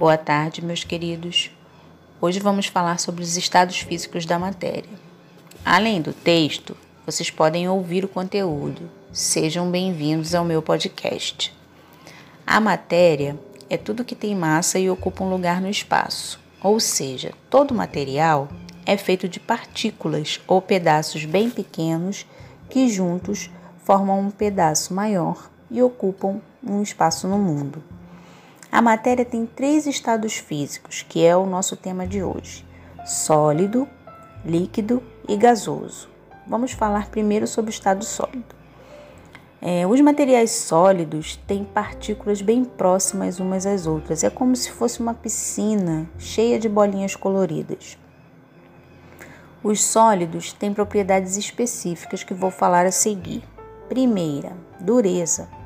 Boa tarde, meus queridos. Hoje vamos falar sobre os estados físicos da matéria. Além do texto, vocês podem ouvir o conteúdo. Sejam bem-vindos ao meu podcast. A matéria é tudo que tem massa e ocupa um lugar no espaço, ou seja, todo material é feito de partículas ou pedaços bem pequenos que juntos formam um pedaço maior e ocupam um espaço no mundo. A matéria tem três estados físicos, que é o nosso tema de hoje: sólido, líquido e gasoso. Vamos falar primeiro sobre o estado sólido. É, os materiais sólidos têm partículas bem próximas umas às outras. É como se fosse uma piscina cheia de bolinhas coloridas. Os sólidos têm propriedades específicas que vou falar a seguir. Primeira, dureza.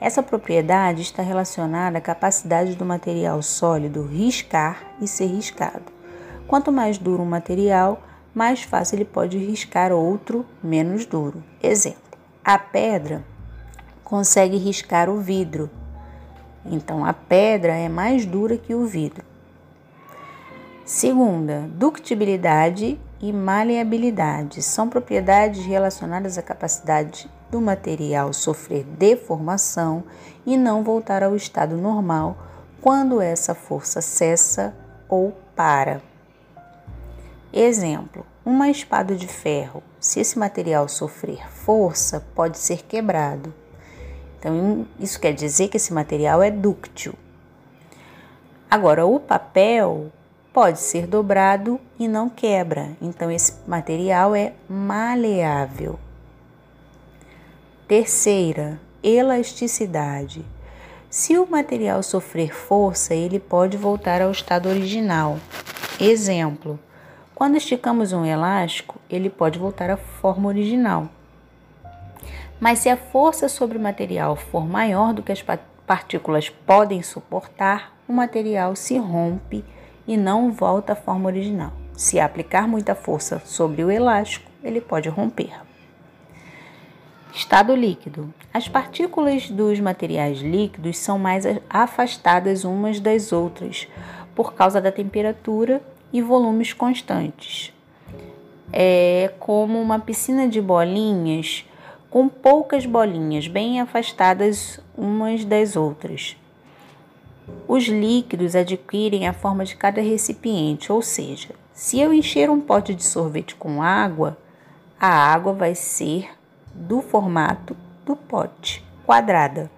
Essa propriedade está relacionada à capacidade do material sólido riscar e ser riscado. Quanto mais duro um material, mais fácil ele pode riscar outro menos duro. Exemplo: a pedra consegue riscar o vidro. Então a pedra é mais dura que o vidro. Segunda, ductibilidade e maleabilidade são propriedades relacionadas à capacidade do material sofrer deformação e não voltar ao estado normal quando essa força cessa ou para. Exemplo: uma espada de ferro, se esse material sofrer força, pode ser quebrado. Então, isso quer dizer que esse material é dúctil. Agora, o papel pode ser dobrado e não quebra, então esse material é maleável. Terceira, elasticidade. Se o material sofrer força, ele pode voltar ao estado original. Exemplo: quando esticamos um elástico, ele pode voltar à forma original. Mas se a força sobre o material for maior do que as partículas podem suportar, o material se rompe e não volta à forma original. Se aplicar muita força sobre o elástico, ele pode romper. Estado líquido. As partículas dos materiais líquidos são mais afastadas umas das outras por causa da temperatura e volumes constantes. É como uma piscina de bolinhas com poucas bolinhas bem afastadas umas das outras. Os líquidos adquirem a forma de cada recipiente, ou seja, se eu encher um pote de sorvete com água, a água vai ser do formato do pote, quadrada.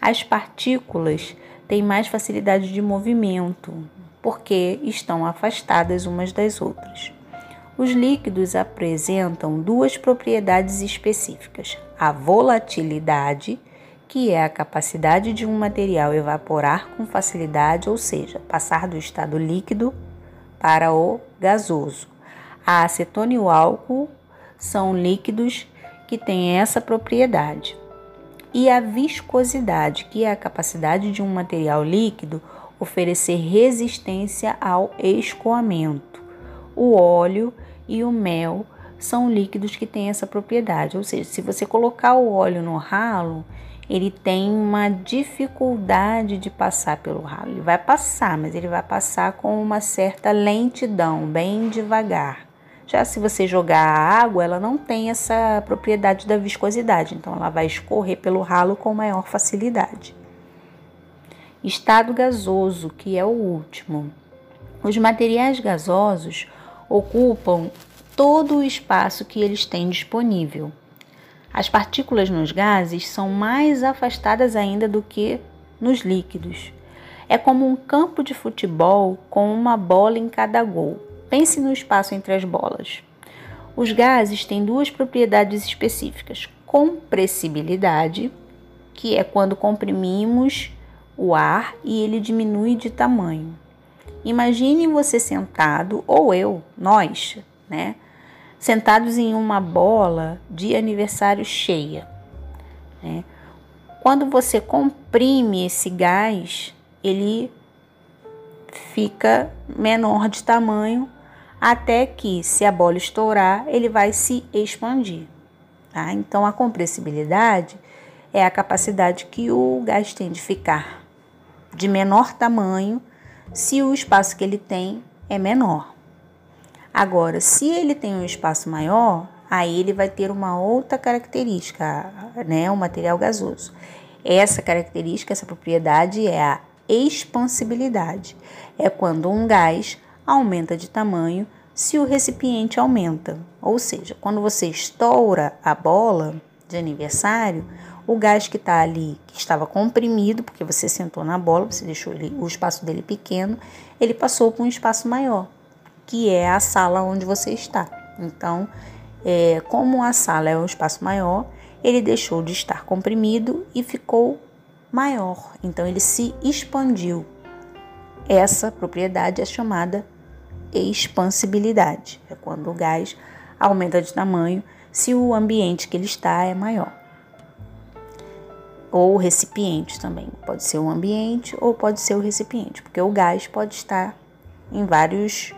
As partículas têm mais facilidade de movimento, porque estão afastadas umas das outras. Os líquidos apresentam duas propriedades específicas: a volatilidade, que é a capacidade de um material evaporar com facilidade, ou seja, passar do estado líquido para o gasoso. A acetona e o álcool são líquidos que têm essa propriedade. E a viscosidade, que é a capacidade de um material líquido oferecer resistência ao escoamento. O óleo e o mel são líquidos que têm essa propriedade, ou seja, se você colocar o óleo no ralo, ele tem uma dificuldade de passar pelo ralo. Ele vai passar, mas ele vai passar com uma certa lentidão, bem devagar. Já se você jogar a água, ela não tem essa propriedade da viscosidade, então ela vai escorrer pelo ralo com maior facilidade. Estado gasoso, que é o último. Os materiais gasosos ocupam todo o espaço que eles têm disponível. As partículas nos gases são mais afastadas ainda do que nos líquidos. É como um campo de futebol com uma bola em cada gol. Pense no espaço entre as bolas. Os gases têm duas propriedades específicas: compressibilidade, que é quando comprimimos o ar e ele diminui de tamanho. Imagine você sentado, ou eu, nós, né? Sentados em uma bola de aniversário cheia. Né? Quando você comprime esse gás, ele fica menor de tamanho até que, se a bola estourar, ele vai se expandir. Tá? Então, a compressibilidade é a capacidade que o gás tem de ficar de menor tamanho se o espaço que ele tem é menor. Agora, se ele tem um espaço maior, aí ele vai ter uma outra característica, né, o material gasoso. Essa característica, essa propriedade é a expansibilidade. É quando um gás aumenta de tamanho se o recipiente aumenta. Ou seja, quando você estoura a bola de aniversário, o gás que está ali, que estava comprimido, porque você sentou na bola, você deixou ele, o espaço dele pequeno, ele passou para um espaço maior, que é a sala onde você está. Então, é, como a sala é um espaço maior, ele deixou de estar comprimido e ficou maior. Então, ele se expandiu. Essa propriedade é chamada expansibilidade. É quando o gás aumenta de tamanho se o ambiente que ele está é maior. Ou o recipiente também. Pode ser o ambiente ou pode ser o recipiente, porque o gás pode estar em vários,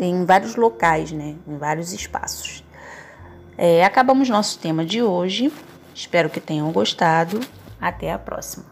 em vários locais, né? em vários espaços. É, acabamos nosso tema de hoje. Espero que tenham gostado. Até a próxima.